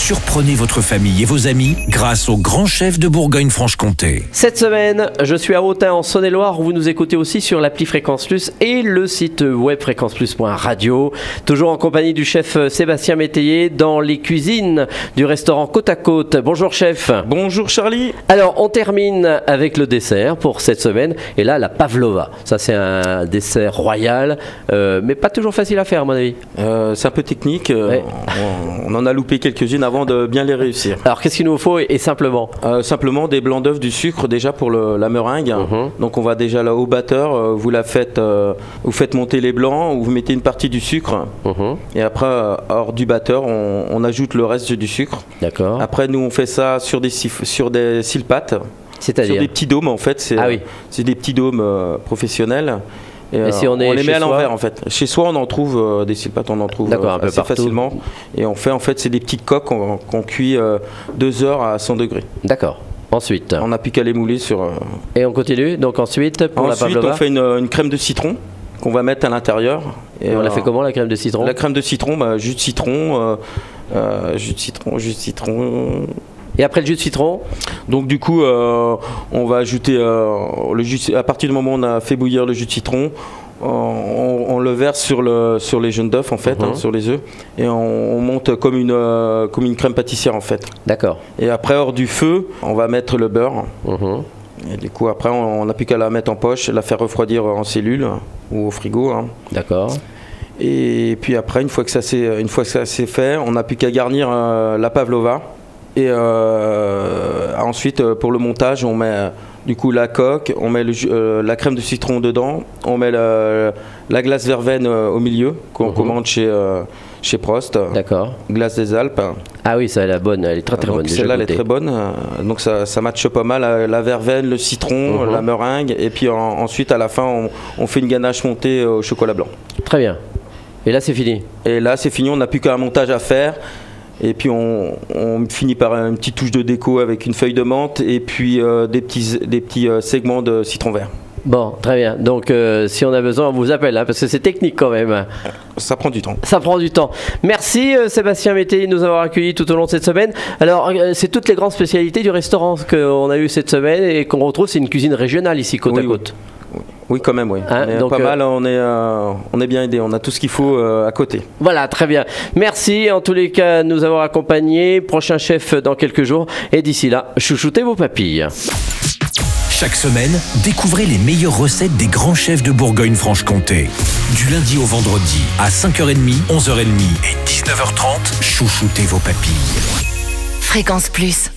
Surprenez votre famille et vos amis grâce au grand chef de Bourgogne-Franche-Comté. Cette semaine, je suis à Autun en Saône-et-Loire où vous nous écoutez aussi sur l'appli Fréquence Plus et le site web fréquenceplus.radio. Toujours en compagnie du chef Sébastien Métayer dans les cuisines du restaurant Côte à Côte. Bonjour chef. Bonjour Charlie. Alors on termine avec le dessert pour cette semaine et là la pavlova. Ça c'est un dessert royal euh, mais pas toujours facile à faire à mon avis. Euh, c'est un peu technique. euh, Ouais. on, on en a loupé quelques-unes avant de bien les réussir. Alors qu'est-ce qu'il nous faut et, simplement? Euh, simplement des blancs d'œufs, du sucre déjà pour le- la meringue. Mhm. Donc on va déjà là au batteur, euh, vous la faites, euh, vous faites monter les blancs, vous mettez une partie du sucre Mhm. et après hors du batteur on, on ajoute le reste du sucre. D'accord. Après nous on fait ça sur des sur des sur C'est-à-dire des petits dômes en fait. C'est Ah oui. c'est des petits dômes euh, professionnels. Et, Et euh, si on est les met à l'envers en fait. Chez soi on en trouve euh, des silpates, on en trouve euh, un peu assez partout. facilement. Et on fait en fait c'est des petites coques qu'on cuit euh, deux heures à 100 degrés. D'accord. Ensuite. On n'a plus qu'à les mouler sur. euh, Et on continue. Donc ensuite pour la Ensuite, pavlova. on fait une, une crème de citron qu'on va mettre à l'intérieur. Et on la fait comment la crème de citron? La crème de citron, bah, jus de citron, jus de citron, jus de citron. Et après le jus de citron Donc du coup, euh, on va ajouter euh, le jus. À partir du moment où on a fait bouillir le jus de citron. On, on le verse sur, le, sur les jaunes d'œufs en fait, Mhm. hein, sur les œufs, et on, on monte comme une, euh, comme une crème pâtissière en fait. D'accord. Et après hors du feu, on va mettre le beurre. Mhm. Et du coup après on n'a plus qu'à la mettre en poche, la faire refroidir en cellule ou au frigo. hein. D'accord. Et puis après, une fois que ça s'est, une fois que ça s'est fait, on n'a plus qu'à garnir euh, la pavlova. Et euh, ensuite, euh, pour le montage, on met euh, du coup la coque, on met le euh, la crème de citron dedans, on met la glace verveine au milieu qu'on Mhm. commande chez, euh, chez Prost, D'accord. glace des Alpes. Ah oui, ça elle est bonne, elle est très très Donc bonne. celle-là, elle est très bonne. Donc ça, ça matche pas mal la verveine, le citron, Mhm. la meringue. Et puis en- ensuite, à la fin, on, on fait une ganache montée au chocolat blanc. Très bien. Et là c'est fini. Et là, c'est fini, on n'a plus qu'un montage à faire. Et puis on, on finit par une petite touche de déco avec une feuille de menthe et puis euh, des petits, des petits euh, segments de citron vert. Bon, très bien. Donc euh, si on a besoin, on vous appelle, hein, parce que c'est technique quand même. Ça prend du temps. Ça prend du temps. Merci euh, Sébastien Mété de nous avoir accueillis tout au long de cette semaine. Alors, euh, c'est toutes les grandes spécialités du restaurant qu'on a eu cette semaine et qu'on retrouve. C'est une cuisine régionale ici, côte Oui, à côte. Oui, quand même, oui. Hein, on est donc, pas euh, mal, on est, euh, on est bien aidé, on a tout ce qu'il faut euh, à côté. Voilà, très bien. Merci en tous les cas de nous avoir accompagnés. Prochain chef dans quelques jours. Et d'ici là, chouchoutez vos papilles. Chaque semaine, découvrez les meilleures recettes des grands chefs de Bourgogne-Franche-Comté. Du lundi au vendredi, à 5h30, 11h30 et 19h30, chouchoutez vos papilles. Fréquence Plus.